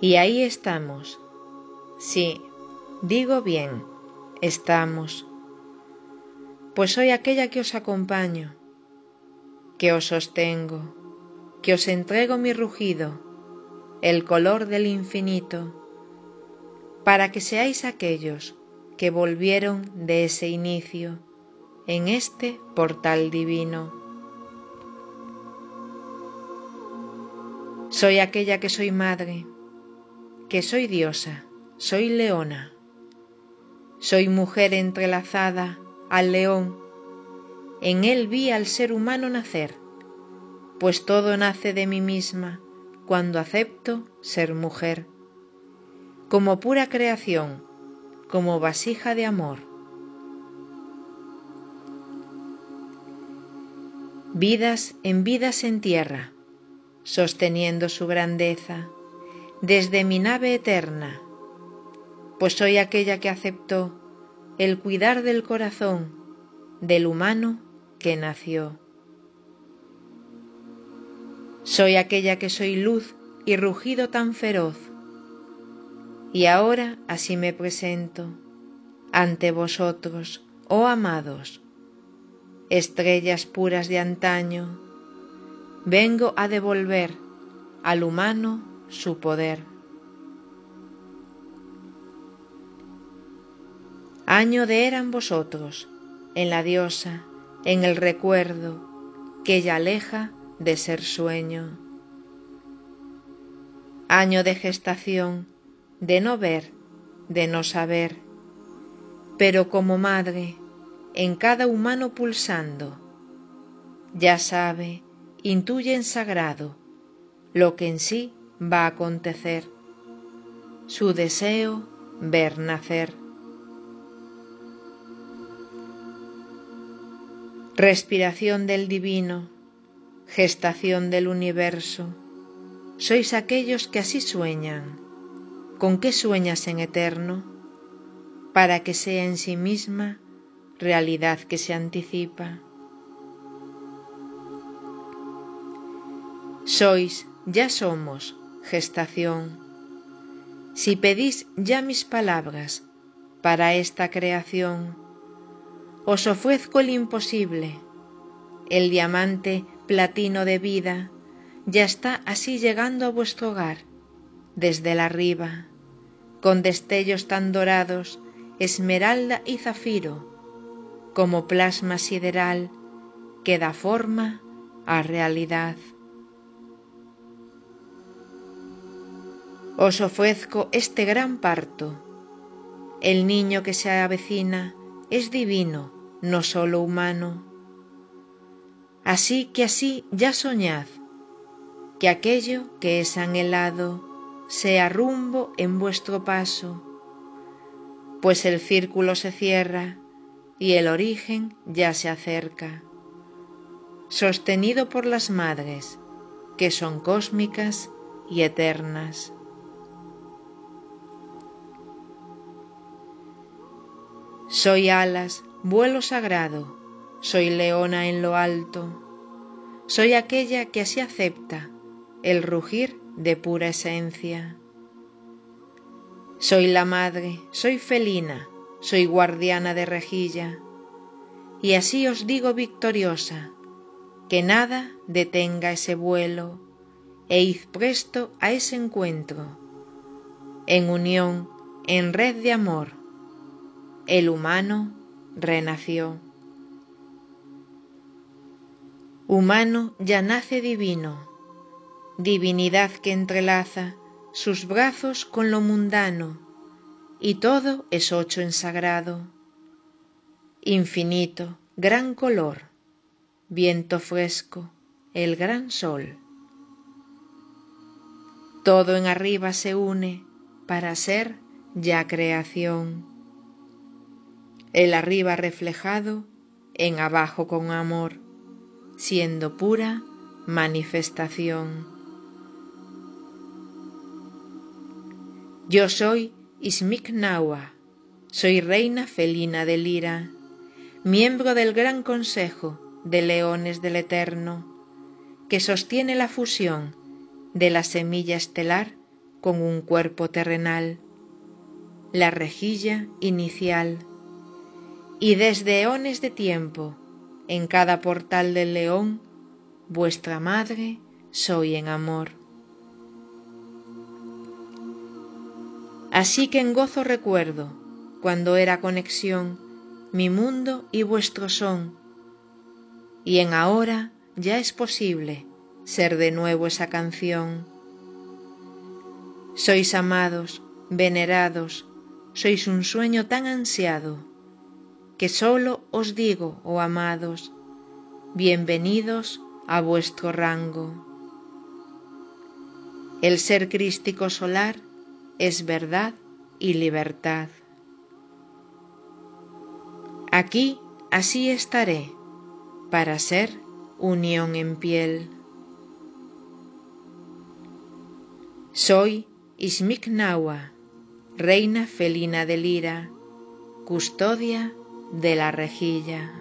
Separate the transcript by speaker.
Speaker 1: Y ahí estamos. Sí, digo bien, estamos. Pues soy aquella que os acompaño, que os sostengo, que os entrego mi rugido, el color del infinito, para que seáis aquellos que volvieron de ese inicio en este portal divino. Soy aquella que soy madre, que soy diosa, soy leona, soy mujer entrelazada al león, en él vi al ser humano nacer, pues todo nace de mí misma cuando acepto ser mujer, como pura creación, como vasija de amor. Vidas en vidas en tierra, sosteniendo su grandeza desde mi nave eterna, pues soy aquella que aceptó el cuidar del corazón del humano que nació. Soy aquella que soy luz y rugido tan feroz, y ahora así me presento ante vosotros, oh amados, estrellas puras de antaño, vengo a devolver al humano su poder. Año de eran vosotros, en la diosa, en el recuerdo, que ya aleja de ser sueño. Año de gestación, de no ver, de no saber, pero como madre, en cada humano pulsando, ya sabe, intuye en sagrado lo que en sí va a acontecer, su deseo ver nacer. Respiración del divino, gestación del universo, sois aquellos que así sueñan. ¿Con qué sueñas en eterno? Para que sea en sí misma realidad que se anticipa. Sois, ya somos, gestación. Si pedís ya mis palabras para esta creación, os ofrezco el imposible, el diamante platino de vida ya está así llegando a vuestro hogar, desde la arriba, con destellos tan dorados, esmeralda y zafiro, como plasma sideral que da forma a realidad. Os ofrezco este gran parto. El niño que se avecina es divino, no solo humano. Así que así ya soñad, que aquello que es anhelado sea rumbo en vuestro paso, pues el círculo se cierra y el origen ya se acerca, sostenido por las madres, que son cósmicas y eternas. Soy alas, vuelo sagrado, soy leona en lo alto, soy aquella que así acepta el rugir de pura esencia. Soy la madre, soy felina, soy guardiana de rejilla, y así os digo victoriosa, que nada detenga ese vuelo, e id presto a ese encuentro, en unión, en red de amor, el humano renació. Humano ya nace divino, divinidad que entrelaza sus brazos con lo mundano, y todo es ocho en sagrado. Infinito, gran color, viento fresco, el gran sol. Todo en arriba se une para ser ya creación. El arriba reflejado en abajo con amor, siendo pura manifestación. Yo soy Ismiknawa, soy reina felina de Lira, miembro del gran consejo de leones del Eterno, que sostiene la fusión de la semilla estelar con un cuerpo terrenal, la rejilla inicial, y desde eones de tiempo, en cada portal del león, vuestra madre soy en amor. Así que en gozo recuerdo, cuando era conexión, mi mundo y vuestro son, y en ahora ya es posible ser de nuevo esa canción. Sois amados, venerados, sois un sueño tan ansiado, que sólo os digo, oh amados, bienvenidos a vuestro rango. El ser crístico solar es verdad y libertad. Aquí así estaré para ser unión en piel. Soy Ismiknawa, reina felina de Lira, custodia de la rejilla.